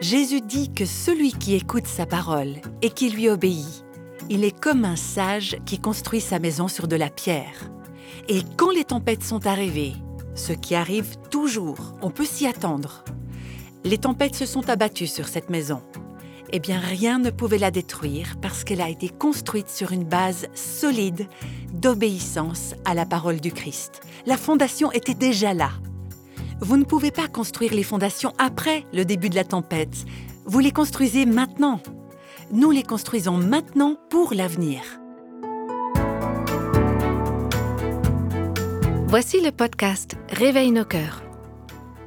Jésus dit que celui qui écoute sa parole et qui lui obéit, il est comme un sage qui construit sa maison sur de la pierre. Et quand les tempêtes sont arrivées, ce qui arrive toujours, on peut s'y attendre, les tempêtes se sont abattues sur cette maison. Eh bien, rien ne pouvait la détruire parce qu'elle a été construite sur une base solide d'obéissance à la parole du Christ. La fondation était déjà là. Vous ne pouvez pas construire les fondations après le début de la tempête. Vous les construisez maintenant. Nous les construisons maintenant pour l'avenir. Voici le podcast Réveille nos cœurs.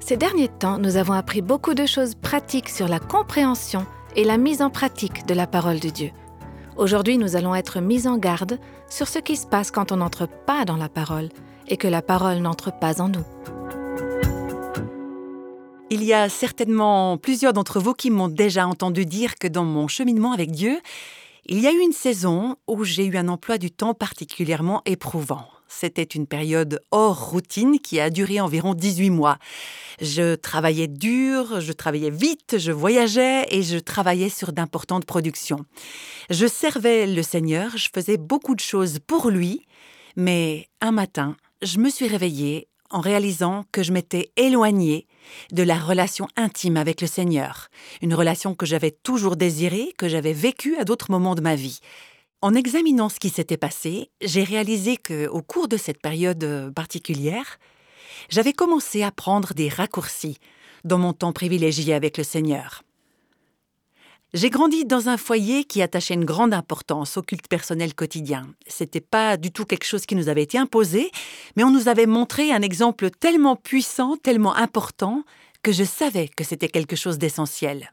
Ces derniers temps, nous avons appris beaucoup de choses pratiques sur la compréhension et la mise en pratique de la parole de Dieu. Aujourd'hui, nous allons être mis en garde sur ce qui se passe quand on n'entre pas dans la parole et que la parole n'entre pas en nous. Il y a certainement plusieurs d'entre vous qui m'ont déjà entendu dire que dans mon cheminement avec Dieu, il y a eu une saison où j'ai eu un emploi du temps particulièrement éprouvant. C'était une période hors routine qui a duré environ 18 mois. Je travaillais dur, je travaillais vite, je voyageais et je travaillais sur d'importantes productions. Je servais le Seigneur, je faisais beaucoup de choses pour lui, mais un matin, je me suis réveillée en réalisant que je m'étais éloignée de la relation intime avec le Seigneur, une relation que j'avais toujours désirée, que j'avais vécue à d'autres moments de ma vie. En examinant ce qui s'était passé, j'ai réalisé que, au cours de cette période euh, particulière, j'avais commencé à prendre des raccourcis dans mon temps privilégié avec le Seigneur. J'ai grandi dans un foyer qui attachait une grande importance au culte personnel quotidien. C'était pas du tout quelque chose qui nous avait été imposé, mais on nous avait montré un exemple tellement puissant, tellement important, que je savais que c'était quelque chose d'essentiel.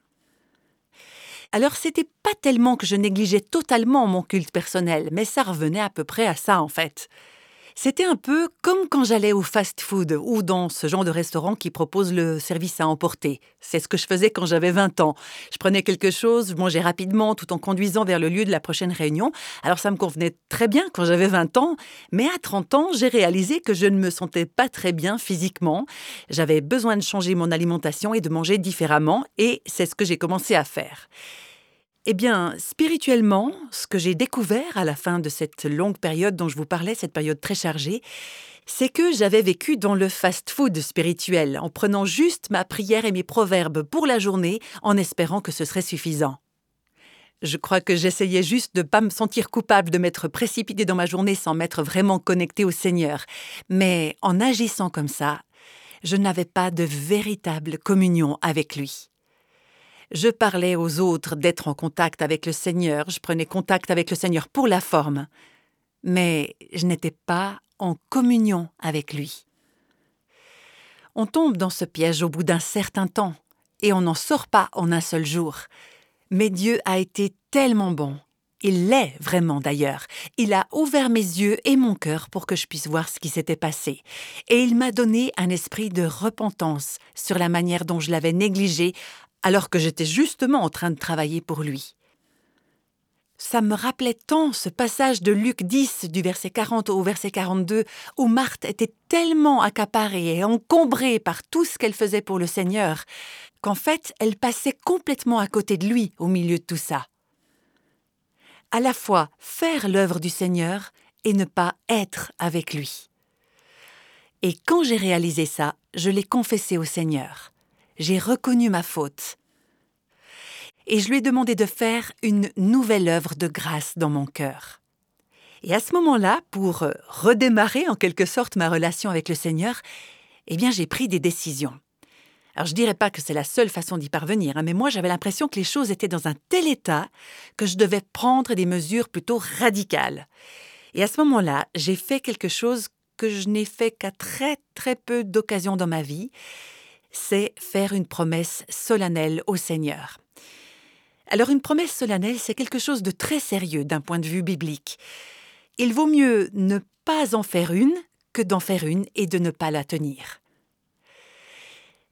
Alors c'était pas tellement que je négligeais totalement mon culte personnel, mais ça revenait à peu près à ça en fait. C'était un peu comme quand j'allais au fast-food ou dans ce genre de restaurant qui propose le service à emporter. C'est ce que je faisais quand j'avais 20 ans. Je prenais quelque chose, je mangeais rapidement tout en conduisant vers le lieu de la prochaine réunion. Alors ça me convenait très bien quand j'avais 20 ans, mais à 30 ans, j'ai réalisé que je ne me sentais pas très bien physiquement. J'avais besoin de changer mon alimentation et de manger différemment, et c'est ce que j'ai commencé à faire. Eh bien, spirituellement, ce que j'ai découvert à la fin de cette longue période dont je vous parlais, cette période très chargée, c'est que j'avais vécu dans le fast-food spirituel, en prenant juste ma prière et mes proverbes pour la journée, en espérant que ce serait suffisant. Je crois que j'essayais juste de ne pas me sentir coupable de m'être précipité dans ma journée sans m'être vraiment connecté au Seigneur. Mais en agissant comme ça, je n'avais pas de véritable communion avec lui. Je parlais aux autres d'être en contact avec le Seigneur, je prenais contact avec le Seigneur pour la forme, mais je n'étais pas en communion avec lui. On tombe dans ce piège au bout d'un certain temps, et on n'en sort pas en un seul jour. Mais Dieu a été tellement bon. Il l'est vraiment d'ailleurs. Il a ouvert mes yeux et mon cœur pour que je puisse voir ce qui s'était passé. Et il m'a donné un esprit de repentance sur la manière dont je l'avais négligé alors que j'étais justement en train de travailler pour lui. Ça me rappelait tant ce passage de Luc 10 du verset 40 au verset 42 où Marthe était tellement accaparée et encombrée par tout ce qu'elle faisait pour le Seigneur qu'en fait elle passait complètement à côté de lui au milieu de tout ça. À la fois faire l'œuvre du Seigneur et ne pas être avec lui. Et quand j'ai réalisé ça, je l'ai confessé au Seigneur j'ai reconnu ma faute. Et je lui ai demandé de faire une nouvelle œuvre de grâce dans mon cœur. Et à ce moment-là, pour redémarrer en quelque sorte ma relation avec le Seigneur, eh bien j'ai pris des décisions. Alors je dirais pas que c'est la seule façon d'y parvenir, hein, mais moi j'avais l'impression que les choses étaient dans un tel état que je devais prendre des mesures plutôt radicales. Et à ce moment-là, j'ai fait quelque chose que je n'ai fait qu'à très très peu d'occasions dans ma vie, c'est faire une promesse solennelle au Seigneur. Alors une promesse solennelle, c'est quelque chose de très sérieux d'un point de vue biblique. Il vaut mieux ne pas en faire une que d'en faire une et de ne pas la tenir.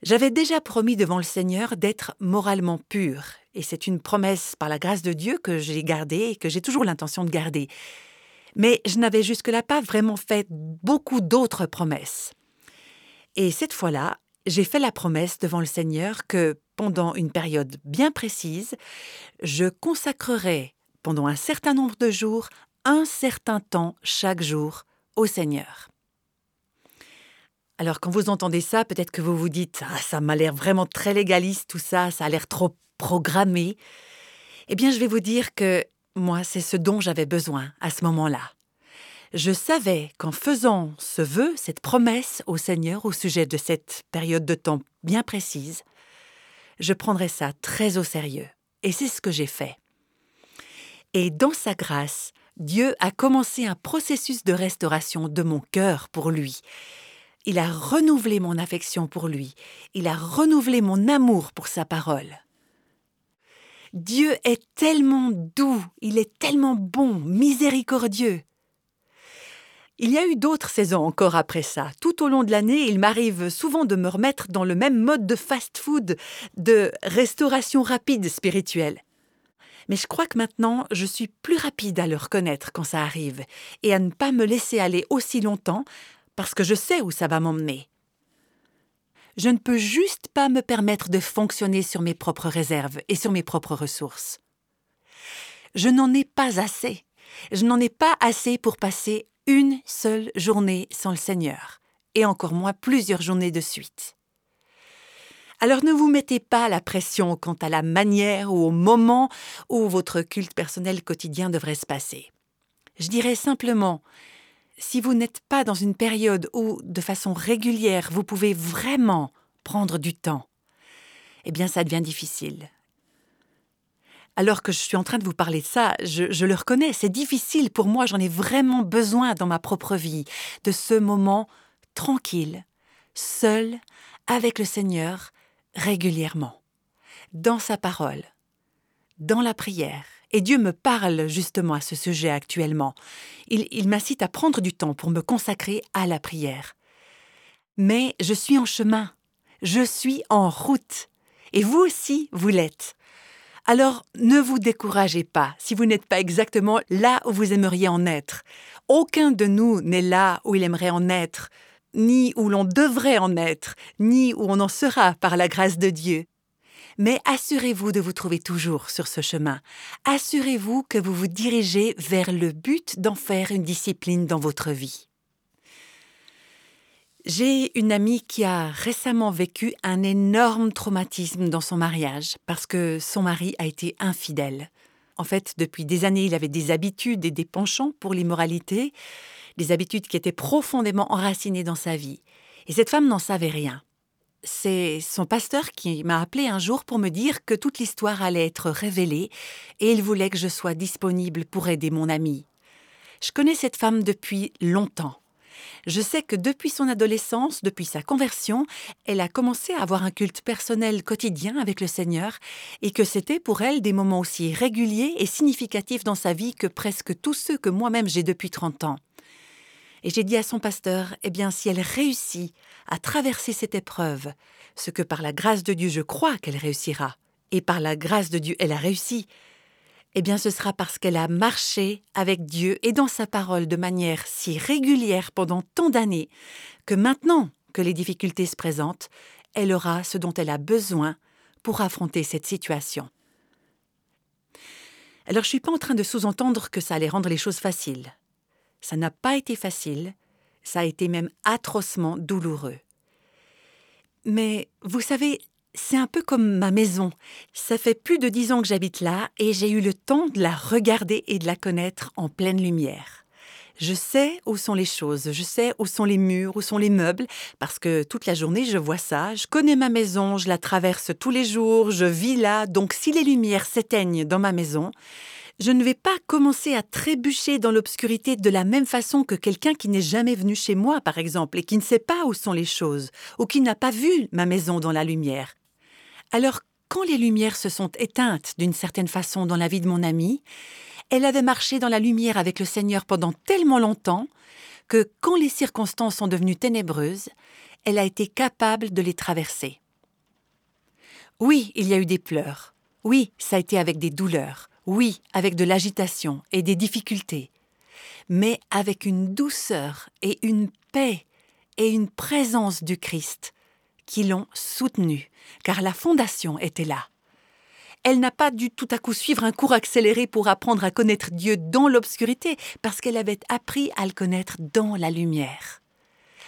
J'avais déjà promis devant le Seigneur d'être moralement pur, et c'est une promesse par la grâce de Dieu que j'ai gardée et que j'ai toujours l'intention de garder. Mais je n'avais jusque-là pas vraiment fait beaucoup d'autres promesses. Et cette fois-là, j'ai fait la promesse devant le Seigneur que pendant une période bien précise, je consacrerai pendant un certain nombre de jours un certain temps chaque jour au Seigneur. Alors quand vous entendez ça, peut-être que vous vous dites ah, ça m'a l'air vraiment très légaliste tout ça, ça a l'air trop programmé. Eh bien, je vais vous dire que moi, c'est ce dont j'avais besoin à ce moment-là. Je savais qu'en faisant ce vœu, cette promesse au Seigneur au sujet de cette période de temps bien précise, je prendrais ça très au sérieux. Et c'est ce que j'ai fait. Et dans sa grâce, Dieu a commencé un processus de restauration de mon cœur pour lui. Il a renouvelé mon affection pour lui. Il a renouvelé mon amour pour sa parole. Dieu est tellement doux, il est tellement bon, miséricordieux. Il y a eu d'autres saisons encore après ça. Tout au long de l'année, il m'arrive souvent de me remettre dans le même mode de fast-food, de restauration rapide spirituelle. Mais je crois que maintenant, je suis plus rapide à le reconnaître quand ça arrive, et à ne pas me laisser aller aussi longtemps, parce que je sais où ça va m'emmener. Je ne peux juste pas me permettre de fonctionner sur mes propres réserves et sur mes propres ressources. Je n'en ai pas assez. Je n'en ai pas assez pour passer une seule journée sans le Seigneur, et encore moins plusieurs journées de suite. Alors ne vous mettez pas la pression quant à la manière ou au moment où votre culte personnel quotidien devrait se passer. Je dirais simplement, si vous n'êtes pas dans une période où, de façon régulière, vous pouvez vraiment prendre du temps, eh bien ça devient difficile alors que je suis en train de vous parler de ça, je, le reconnais, c'est difficile pour moi, j'en ai vraiment besoin dans ma propre vie, de ce moment tranquille, seul, avec le Seigneur, régulièrement, dans sa parole, dans la prière. Et Dieu me parle justement à ce sujet actuellement. Il, il m'incite à prendre du temps pour me consacrer à la prière. Mais je suis en chemin, je suis en route. Et vous aussi, vous l'êtes. Alors ne vous découragez pas si vous n'êtes pas exactement là où vous aimeriez en être. Aucun de nous n'est là où il aimerait en être, ni où l'on devrait en être, ni où on en sera par la grâce de Dieu. Mais assurez-vous de vous trouver toujours sur ce chemin. Assurez-vous que vous vous dirigez vers le but d'en faire une discipline dans votre vie. J'ai une amie qui a récemment vécu un énorme traumatisme dans son mariage parce que son mari a été infidèle. En fait, depuis des années, il avait des habitudes et des penchants pour l'immoralité, des habitudes qui étaient profondément enracinées dans sa vie. Et cette femme n'en savait rien. C'est son pasteur qui m'a appelé un jour pour me dire que toute l'histoire allait être révélée et il voulait que je sois disponible pour aider mon amie. Je connais cette femme depuis longtemps. Je sais que depuis son adolescence, depuis sa conversion, elle a commencé à avoir un culte personnel quotidien avec le Seigneur et que c'était pour elle des moments aussi réguliers et significatifs dans sa vie que presque tous ceux que moi-même j'ai depuis 30 ans. Et j'ai dit à son pasteur, eh bien, si elle réussit à traverser cette épreuve, ce que par la grâce de Dieu je crois qu'elle réussira, et par la grâce de Dieu elle a réussi, eh bien ce sera parce qu'elle a marché avec Dieu et dans sa parole de manière si régulière pendant tant d'années que maintenant que les difficultés se présentent, elle aura ce dont elle a besoin pour affronter cette situation. Alors je ne suis pas en train de sous-entendre que ça allait rendre les choses faciles. Ça n'a pas été facile, ça a été même atrocement douloureux. Mais vous savez, c'est un peu comme ma maison. Ça fait plus de dix ans que j'habite là et j'ai eu le temps de la regarder et de la connaître en pleine lumière. Je sais où sont les choses, je sais où sont les murs, où sont les meubles, parce que toute la journée je vois ça, je connais ma maison, je la traverse tous les jours, je vis là, donc si les lumières s'éteignent dans ma maison, je ne vais pas commencer à trébucher dans l'obscurité de la même façon que quelqu'un qui n'est jamais venu chez moi, par exemple, et qui ne sait pas où sont les choses, ou qui n'a pas vu ma maison dans la lumière. Alors, quand les lumières se sont éteintes d'une certaine façon dans la vie de mon amie, elle avait marché dans la lumière avec le Seigneur pendant tellement longtemps que quand les circonstances sont devenues ténébreuses, elle a été capable de les traverser. Oui, il y a eu des pleurs. Oui, ça a été avec des douleurs. Oui, avec de l'agitation et des difficultés. Mais avec une douceur et une paix et une présence du Christ qui l'ont soutenue, car la fondation était là. Elle n'a pas dû tout à coup suivre un cours accéléré pour apprendre à connaître Dieu dans l'obscurité, parce qu'elle avait appris à le connaître dans la lumière.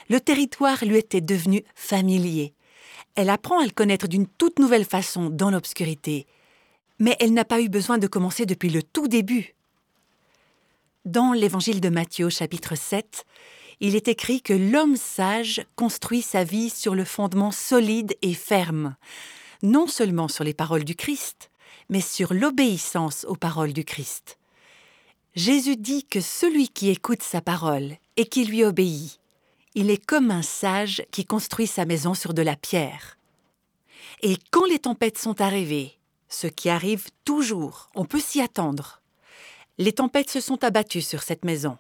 Le territoire lui était devenu familier. Elle apprend à le connaître d'une toute nouvelle façon dans l'obscurité, mais elle n'a pas eu besoin de commencer depuis le tout début. Dans l'évangile de Matthieu chapitre 7, il est écrit que l'homme sage construit sa vie sur le fondement solide et ferme, non seulement sur les paroles du Christ, mais sur l'obéissance aux paroles du Christ. Jésus dit que celui qui écoute sa parole et qui lui obéit, il est comme un sage qui construit sa maison sur de la pierre. Et quand les tempêtes sont arrivées, ce qui arrive toujours, on peut s'y attendre, les tempêtes se sont abattues sur cette maison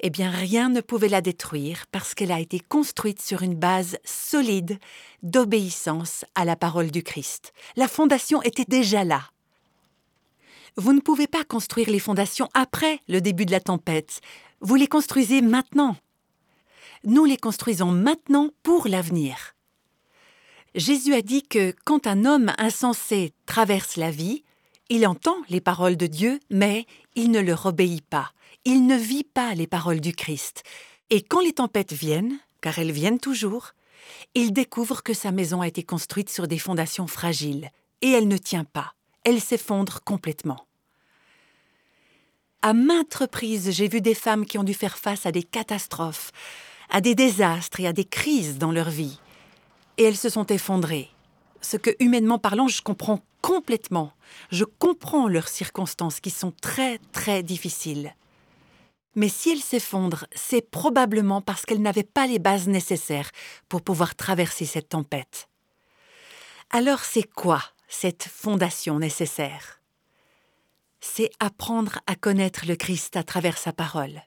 eh bien rien ne pouvait la détruire parce qu'elle a été construite sur une base solide d'obéissance à la parole du Christ. La fondation était déjà là. Vous ne pouvez pas construire les fondations après le début de la tempête. Vous les construisez maintenant. Nous les construisons maintenant pour l'avenir. Jésus a dit que quand un homme insensé traverse la vie, il entend les paroles de Dieu, mais il ne leur obéit pas il ne vit pas les paroles du Christ. Et quand les tempêtes viennent, car elles viennent toujours, il découvre que sa maison a été construite sur des fondations fragiles, et elle ne tient pas, elle s'effondre complètement. À maintes reprises, j'ai vu des femmes qui ont dû faire face à des catastrophes, à des désastres et à des crises dans leur vie, et elles se sont effondrées. Ce que, humainement parlant, je comprends complètement. Je comprends leurs circonstances qui sont très, très difficiles. Mais si elle s'effondre, c'est probablement parce qu'elle n'avait pas les bases nécessaires pour pouvoir traverser cette tempête. Alors c'est quoi cette fondation nécessaire? C'est apprendre à connaître le Christ à travers sa parole.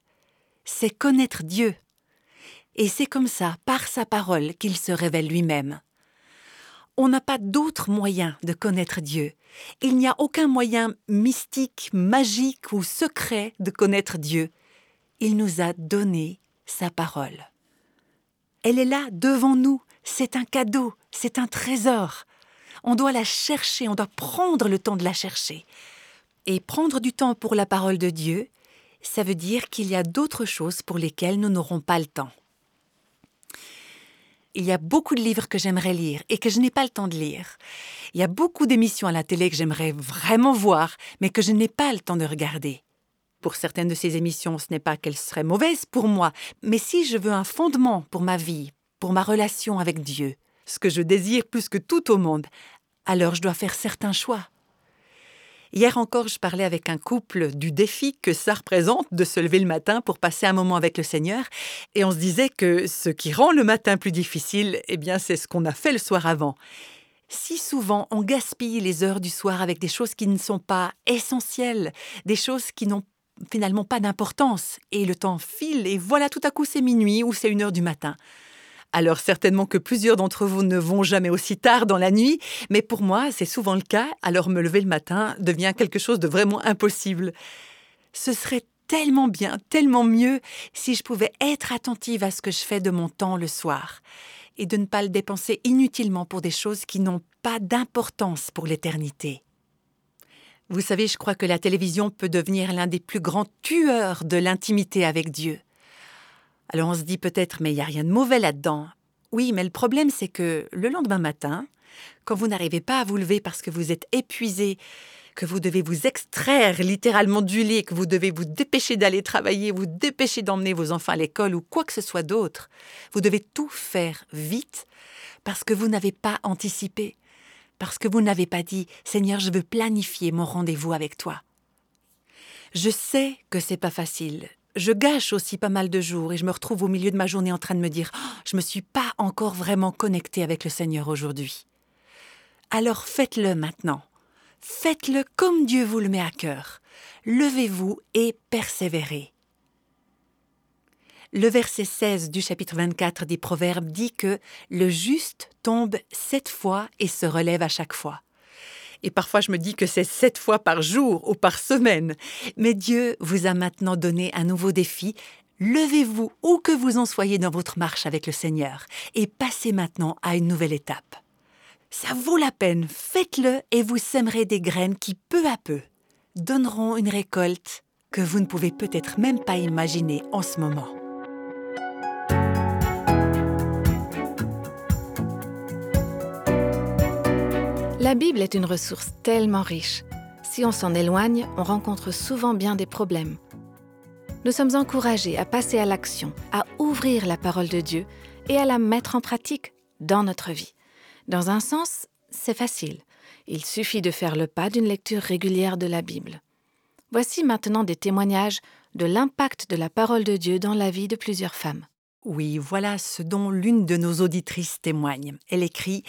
C'est connaître Dieu. Et c'est comme ça, par sa parole, qu'il se révèle lui-même. On n'a pas d'autre moyen de connaître Dieu. Il n'y a aucun moyen mystique, magique ou secret de connaître Dieu il nous a donné sa parole. Elle est là devant nous, c'est un cadeau, c'est un trésor. On doit la chercher, on doit prendre le temps de la chercher. Et prendre du temps pour la parole de Dieu, ça veut dire qu'il y a d'autres choses pour lesquelles nous n'aurons pas le temps. Il y a beaucoup de livres que j'aimerais lire et que je n'ai pas le temps de lire. Il y a beaucoup d'émissions à la télé que j'aimerais vraiment voir, mais que je n'ai pas le temps de regarder. Pour certaines de ces émissions, ce n'est pas qu'elles seraient mauvaises pour moi, mais si je veux un fondement pour ma vie, pour ma relation avec Dieu, ce que je désire plus que tout au monde, alors je dois faire certains choix. Hier encore, je parlais avec un couple du défi que ça représente de se lever le matin pour passer un moment avec le Seigneur, et on se disait que ce qui rend le matin plus difficile, eh bien, c'est ce qu'on a fait le soir avant. Si souvent on gaspille les heures du soir avec des choses qui ne sont pas essentielles, des choses qui n'ont finalement pas d'importance, et le temps file, et voilà tout à coup c'est minuit ou c'est une heure du matin. Alors certainement que plusieurs d'entre vous ne vont jamais aussi tard dans la nuit, mais pour moi c'est souvent le cas, alors me lever le matin devient quelque chose de vraiment impossible. Ce serait tellement bien, tellement mieux si je pouvais être attentive à ce que je fais de mon temps le soir, et de ne pas le dépenser inutilement pour des choses qui n'ont pas d'importance pour l'éternité. Vous savez, je crois que la télévision peut devenir l'un des plus grands tueurs de l'intimité avec Dieu. Alors on se dit peut-être, mais il n'y a rien de mauvais là-dedans. Oui, mais le problème, c'est que le lendemain matin, quand vous n'arrivez pas à vous lever parce que vous êtes épuisé, que vous devez vous extraire littéralement du lit, que vous devez vous dépêcher d'aller travailler, vous dépêcher d'emmener vos enfants à l'école ou quoi que ce soit d'autre, vous devez tout faire vite parce que vous n'avez pas anticipé parce que vous n'avez pas dit Seigneur, je veux planifier mon rendez-vous avec toi. Je sais que c'est pas facile. Je gâche aussi pas mal de jours et je me retrouve au milieu de ma journée en train de me dire oh, Je me suis pas encore vraiment connecté avec le Seigneur aujourd'hui. Alors faites-le maintenant. Faites-le comme Dieu vous le met à cœur. Levez-vous et persévérez. Le verset 16 du chapitre 24 des Proverbes dit que le juste tombe sept fois et se relève à chaque fois. Et parfois je me dis que c'est sept fois par jour ou par semaine. Mais Dieu vous a maintenant donné un nouveau défi. Levez-vous où que vous en soyez dans votre marche avec le Seigneur et passez maintenant à une nouvelle étape. Ça vaut la peine, faites-le et vous sèmerez des graines qui, peu à peu, donneront une récolte que vous ne pouvez peut-être même pas imaginer en ce moment. La Bible est une ressource tellement riche. Si on s'en éloigne, on rencontre souvent bien des problèmes. Nous sommes encouragés à passer à l'action, à ouvrir la parole de Dieu et à la mettre en pratique dans notre vie. Dans un sens, c'est facile. Il suffit de faire le pas d'une lecture régulière de la Bible. Voici maintenant des témoignages de l'impact de la parole de Dieu dans la vie de plusieurs femmes. Oui, voilà ce dont l'une de nos auditrices témoigne. Elle écrit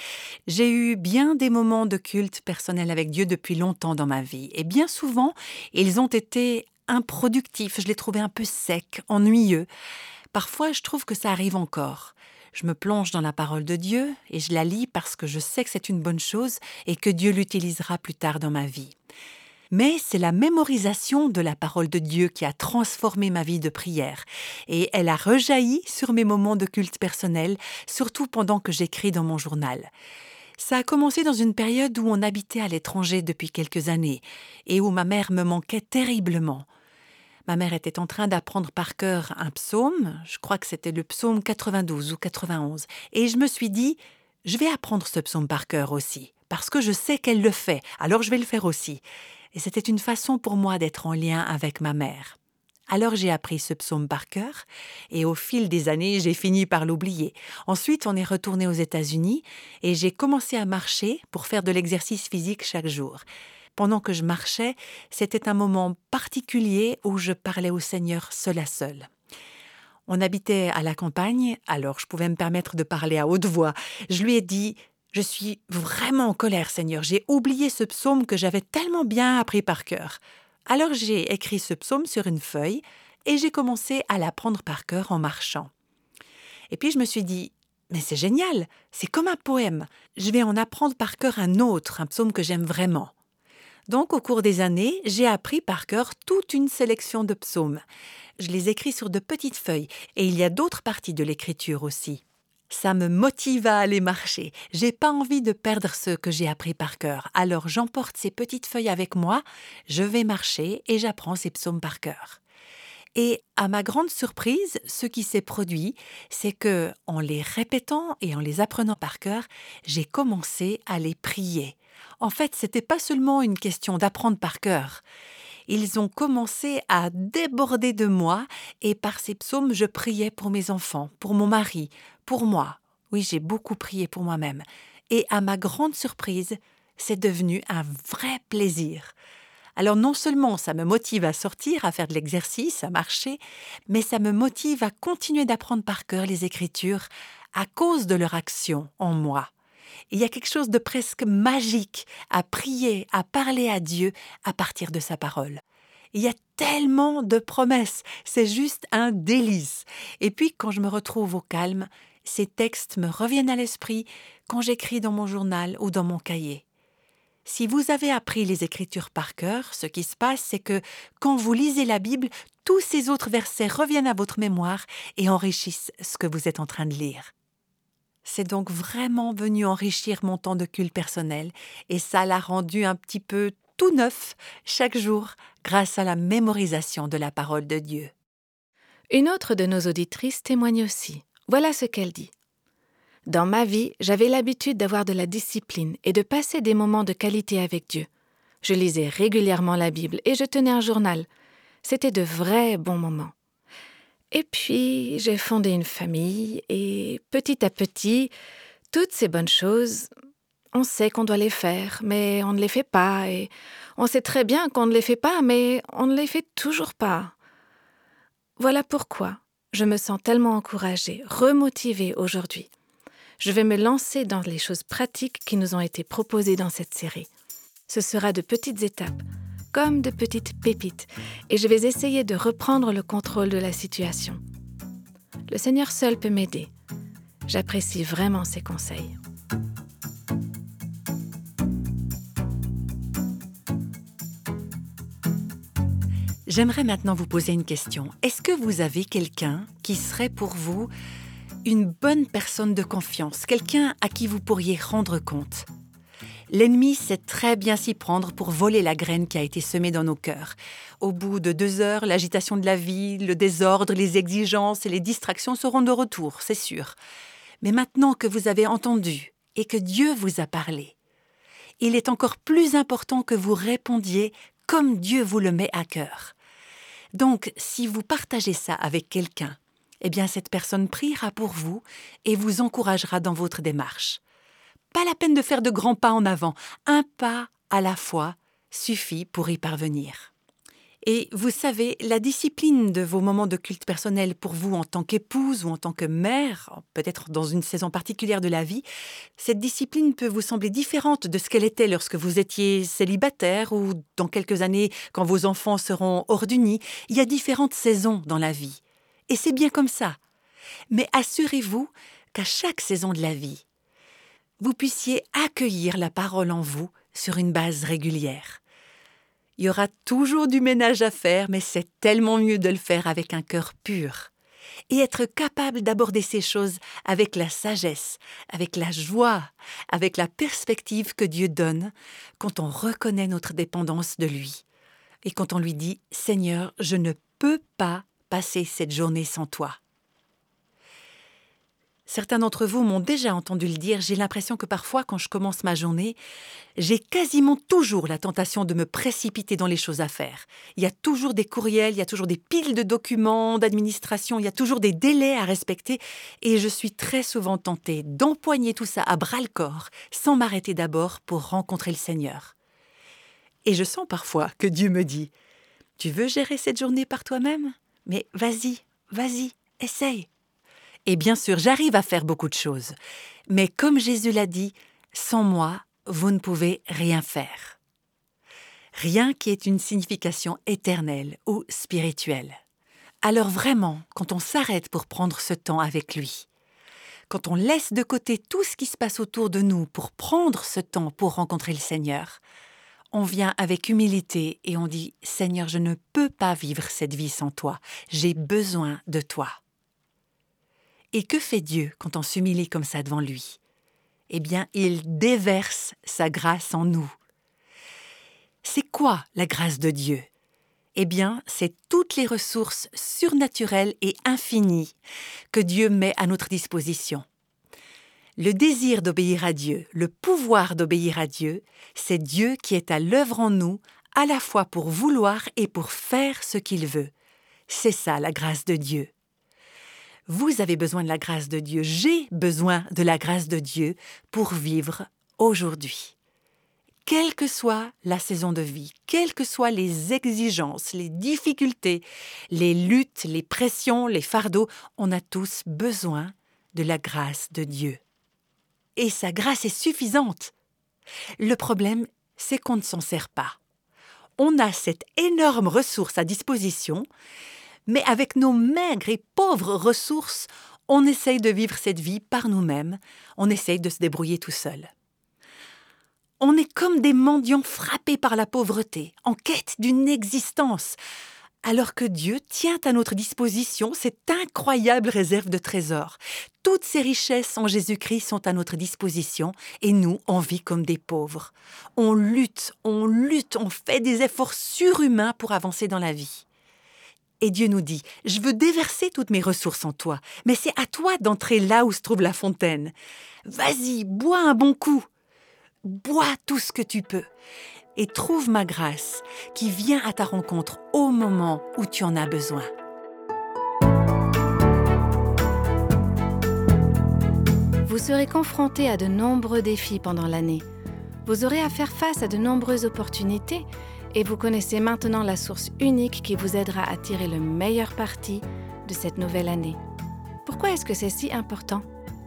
J'ai eu bien des moments de culte personnel avec Dieu depuis longtemps dans ma vie, et bien souvent, ils ont été improductifs, je les trouvais un peu secs, ennuyeux. Parfois, je trouve que ça arrive encore. Je me plonge dans la parole de Dieu et je la lis parce que je sais que c'est une bonne chose et que Dieu l'utilisera plus tard dans ma vie mais c'est la mémorisation de la parole de Dieu qui a transformé ma vie de prière, et elle a rejailli sur mes moments de culte personnel, surtout pendant que j'écris dans mon journal. Ça a commencé dans une période où on habitait à l'étranger depuis quelques années, et où ma mère me manquait terriblement. Ma mère était en train d'apprendre par cœur un psaume, je crois que c'était le psaume 92 ou 91, et je me suis dit, je vais apprendre ce psaume par cœur aussi, parce que je sais qu'elle le fait, alors je vais le faire aussi et c'était une façon pour moi d'être en lien avec ma mère. Alors j'ai appris ce psaume par cœur, et au fil des années, j'ai fini par l'oublier. Ensuite, on est retourné aux États-Unis, et j'ai commencé à marcher pour faire de l'exercice physique chaque jour. Pendant que je marchais, c'était un moment particulier où je parlais au Seigneur seul à seul. On habitait à la campagne, alors je pouvais me permettre de parler à haute voix. Je lui ai dit je suis vraiment en colère, Seigneur. J'ai oublié ce psaume que j'avais tellement bien appris par cœur. Alors j'ai écrit ce psaume sur une feuille et j'ai commencé à l'apprendre par cœur en marchant. Et puis je me suis dit, mais c'est génial, c'est comme un poème. Je vais en apprendre par cœur un autre, un psaume que j'aime vraiment. Donc au cours des années, j'ai appris par cœur toute une sélection de psaumes. Je les écris sur de petites feuilles et il y a d'autres parties de l'écriture aussi. Ça me motive à aller marcher. J'ai pas envie de perdre ce que j'ai appris par cœur. Alors j'emporte ces petites feuilles avec moi, je vais marcher et j'apprends ces psaumes par cœur. Et à ma grande surprise, ce qui s'est produit, c'est que, en les répétant et en les apprenant par cœur, j'ai commencé à les prier. En fait, c'était pas seulement une question d'apprendre par cœur ils ont commencé à déborder de moi, et par ces psaumes, je priais pour mes enfants, pour mon mari, pour moi. Oui, j'ai beaucoup prié pour moi-même. Et à ma grande surprise, c'est devenu un vrai plaisir. Alors non seulement ça me motive à sortir, à faire de l'exercice, à marcher, mais ça me motive à continuer d'apprendre par cœur les Écritures à cause de leur action en moi. Il y a quelque chose de presque magique à prier, à parler à Dieu à partir de sa parole. Il y a tellement de promesses, c'est juste un délice. Et puis quand je me retrouve au calme, ces textes me reviennent à l'esprit quand j'écris dans mon journal ou dans mon cahier. Si vous avez appris les Écritures par cœur, ce qui se passe, c'est que quand vous lisez la Bible, tous ces autres versets reviennent à votre mémoire et enrichissent ce que vous êtes en train de lire. C'est donc vraiment venu enrichir mon temps de culte personnel et ça l'a rendu un petit peu tout neuf chaque jour grâce à la mémorisation de la parole de Dieu. Une autre de nos auditrices témoigne aussi. Voilà ce qu'elle dit. Dans ma vie, j'avais l'habitude d'avoir de la discipline et de passer des moments de qualité avec Dieu. Je lisais régulièrement la Bible et je tenais un journal. C'était de vrais bons moments. Et puis, j'ai fondé une famille et petit à petit, toutes ces bonnes choses, on sait qu'on doit les faire, mais on ne les fait pas, et on sait très bien qu'on ne les fait pas, mais on ne les fait toujours pas. Voilà pourquoi je me sens tellement encouragée, remotivée aujourd'hui. Je vais me lancer dans les choses pratiques qui nous ont été proposées dans cette série. Ce sera de petites étapes comme de petites pépites, et je vais essayer de reprendre le contrôle de la situation. Le Seigneur seul peut m'aider. J'apprécie vraiment ses conseils. J'aimerais maintenant vous poser une question. Est-ce que vous avez quelqu'un qui serait pour vous une bonne personne de confiance, quelqu'un à qui vous pourriez rendre compte? L'ennemi sait très bien s'y prendre pour voler la graine qui a été semée dans nos cœurs. Au bout de deux heures, l'agitation de la vie, le désordre, les exigences et les distractions seront de retour, c'est sûr. Mais maintenant que vous avez entendu et que Dieu vous a parlé, il est encore plus important que vous répondiez comme Dieu vous le met à cœur. Donc, si vous partagez ça avec quelqu'un, eh bien cette personne priera pour vous et vous encouragera dans votre démarche. Pas la peine de faire de grands pas en avant, un pas à la fois suffit pour y parvenir. Et vous savez, la discipline de vos moments de culte personnel pour vous en tant qu'épouse ou en tant que mère, peut-être dans une saison particulière de la vie, cette discipline peut vous sembler différente de ce qu'elle était lorsque vous étiez célibataire ou dans quelques années quand vos enfants seront hors du nid. Il y a différentes saisons dans la vie. Et c'est bien comme ça. Mais assurez-vous qu'à chaque saison de la vie, vous puissiez accueillir la parole en vous sur une base régulière. Il y aura toujours du ménage à faire, mais c'est tellement mieux de le faire avec un cœur pur. Et être capable d'aborder ces choses avec la sagesse, avec la joie, avec la perspective que Dieu donne quand on reconnaît notre dépendance de lui. Et quand on lui dit Seigneur, je ne peux pas passer cette journée sans toi. Certains d'entre vous m'ont déjà entendu le dire, j'ai l'impression que parfois, quand je commence ma journée, j'ai quasiment toujours la tentation de me précipiter dans les choses à faire. Il y a toujours des courriels, il y a toujours des piles de documents, d'administration, il y a toujours des délais à respecter, et je suis très souvent tentée d'empoigner tout ça à bras le corps, sans m'arrêter d'abord pour rencontrer le Seigneur. Et je sens parfois que Dieu me dit Tu veux gérer cette journée par toi-même? Mais vas-y, vas-y, essaye. Et bien sûr, j'arrive à faire beaucoup de choses. Mais comme Jésus l'a dit, sans moi, vous ne pouvez rien faire. Rien qui ait une signification éternelle ou spirituelle. Alors vraiment, quand on s'arrête pour prendre ce temps avec lui, quand on laisse de côté tout ce qui se passe autour de nous pour prendre ce temps pour rencontrer le Seigneur, on vient avec humilité et on dit Seigneur, je ne peux pas vivre cette vie sans toi, j'ai besoin de toi. Et que fait Dieu quand on s'humilie comme ça devant lui? Eh bien, il déverse sa grâce en nous. C'est quoi la grâce de Dieu? Eh bien, c'est toutes les ressources surnaturelles et infinies que Dieu met à notre disposition. Le désir d'obéir à Dieu, le pouvoir d'obéir à Dieu, c'est Dieu qui est à l'œuvre en nous, à la fois pour vouloir et pour faire ce qu'il veut. C'est ça la grâce de Dieu. Vous avez besoin de la grâce de Dieu, j'ai besoin de la grâce de Dieu pour vivre aujourd'hui. Quelle que soit la saison de vie, quelles que soient les exigences, les difficultés, les luttes, les pressions, les fardeaux, on a tous besoin de la grâce de Dieu. Et sa grâce est suffisante. Le problème, c'est qu'on ne s'en sert pas. On a cette énorme ressource à disposition, mais avec nos maigres et pauvres ressources, on essaye de vivre cette vie par nous-mêmes, on essaye de se débrouiller tout seul. On est comme des mendiants frappés par la pauvreté, en quête d'une existence, alors que Dieu tient à notre disposition cette incroyable réserve de trésors. Toutes ces richesses en Jésus-Christ sont à notre disposition et nous, on vit comme des pauvres. On lutte, on lutte, on fait des efforts surhumains pour avancer dans la vie. Et Dieu nous dit, je veux déverser toutes mes ressources en toi, mais c'est à toi d'entrer là où se trouve la fontaine. Vas-y, bois un bon coup. Bois tout ce que tu peux. Et trouve ma grâce qui vient à ta rencontre au moment où tu en as besoin. Vous serez confronté à de nombreux défis pendant l'année. Vous aurez à faire face à de nombreuses opportunités et vous connaissez maintenant la source unique qui vous aidera à tirer le meilleur parti de cette nouvelle année. Pourquoi est-ce que c'est si important?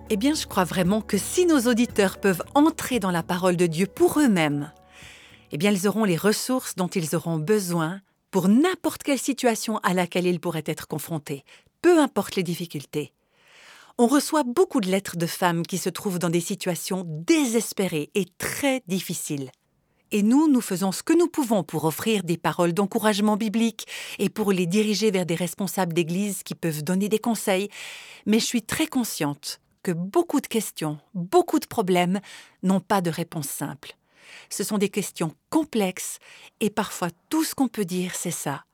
Eh bien, je crois vraiment que si nos auditeurs peuvent entrer dans la parole de Dieu pour eux-mêmes, eh bien, ils auront les ressources dont ils auront besoin pour n'importe quelle situation à laquelle ils pourraient être confrontés, peu importe les difficultés. On reçoit beaucoup de lettres de femmes qui se trouvent dans des situations désespérées et très difficiles. Et nous, nous faisons ce que nous pouvons pour offrir des paroles d'encouragement biblique et pour les diriger vers des responsables d'Église qui peuvent donner des conseils. Mais je suis très consciente que beaucoup de questions, beaucoup de problèmes n'ont pas de réponse simple. Ce sont des questions complexes et parfois tout ce qu'on peut dire, c'est ça.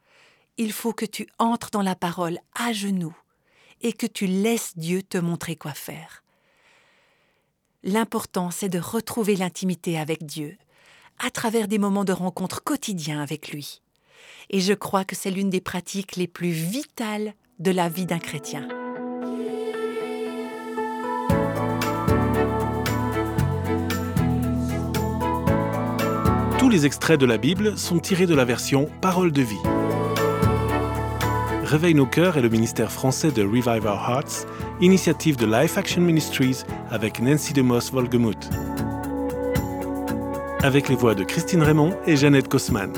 Il faut que tu entres dans la parole à genoux et que tu laisses Dieu te montrer quoi faire. L'important, c'est de retrouver l'intimité avec Dieu à travers des moments de rencontre quotidiens avec lui. Et je crois que c'est l'une des pratiques les plus vitales de la vie d'un chrétien. Tous les extraits de la Bible sont tirés de la version Parole de vie. Réveille nos cœurs est le ministère français de Revive Our Hearts, initiative de Life Action Ministries avec Nancy DeMoss Volgemuth avec les voix de Christine Raymond et Jeannette Kosman.